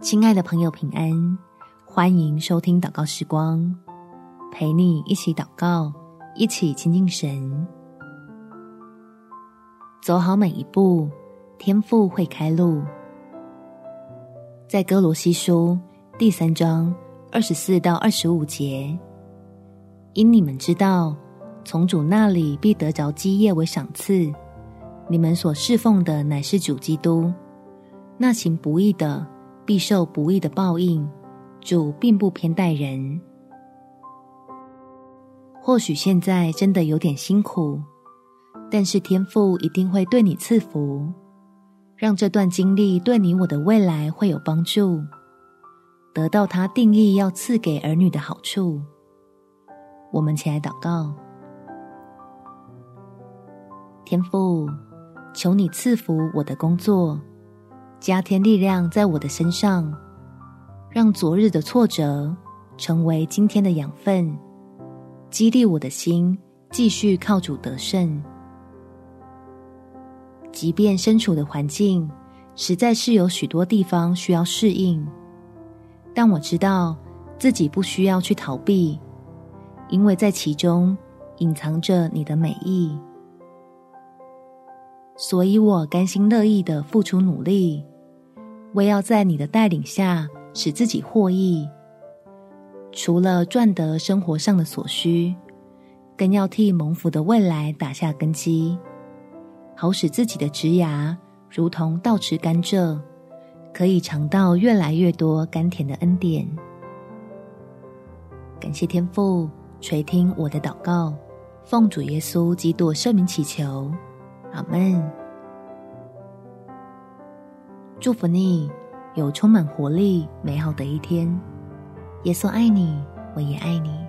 亲爱的朋友，平安！欢迎收听祷告时光，陪你一起祷告，一起亲近神，走好每一步，天赋会开路。在歌罗西书第三章二十四到二十五节，因你们知道，从主那里必得着基业为赏赐，你们所侍奉的乃是主基督，那行不义的，必受不义的报应。主并不偏待人。或许现在真的有点辛苦，但是天父一定会对你赐福，让这段经历对你我的未来会有帮助，得到他定义要赐给儿女的好处。我们起来祷告，天父，求你赐福我的工作。加添力量在我的身上，让昨日的挫折成为今天的养分，激励我的心继续靠主得胜。即便身处的环境实在是有许多地方需要适应，但我知道自己不需要去逃避，因为在其中隐藏着你的美意。所以我甘心乐意的付出努力，为要在你的带领下使自己获益。除了赚得生活上的所需，更要替蒙福的未来打下根基，好使自己的职涯如同倒持甘蔗，可以尝到越来越多甘甜的恩典。感谢天父垂听我的祷告，奉主耶稣基督圣名祈求。阿门。祝福你有充满活力、美好的一天。耶稣爱你，我也爱你。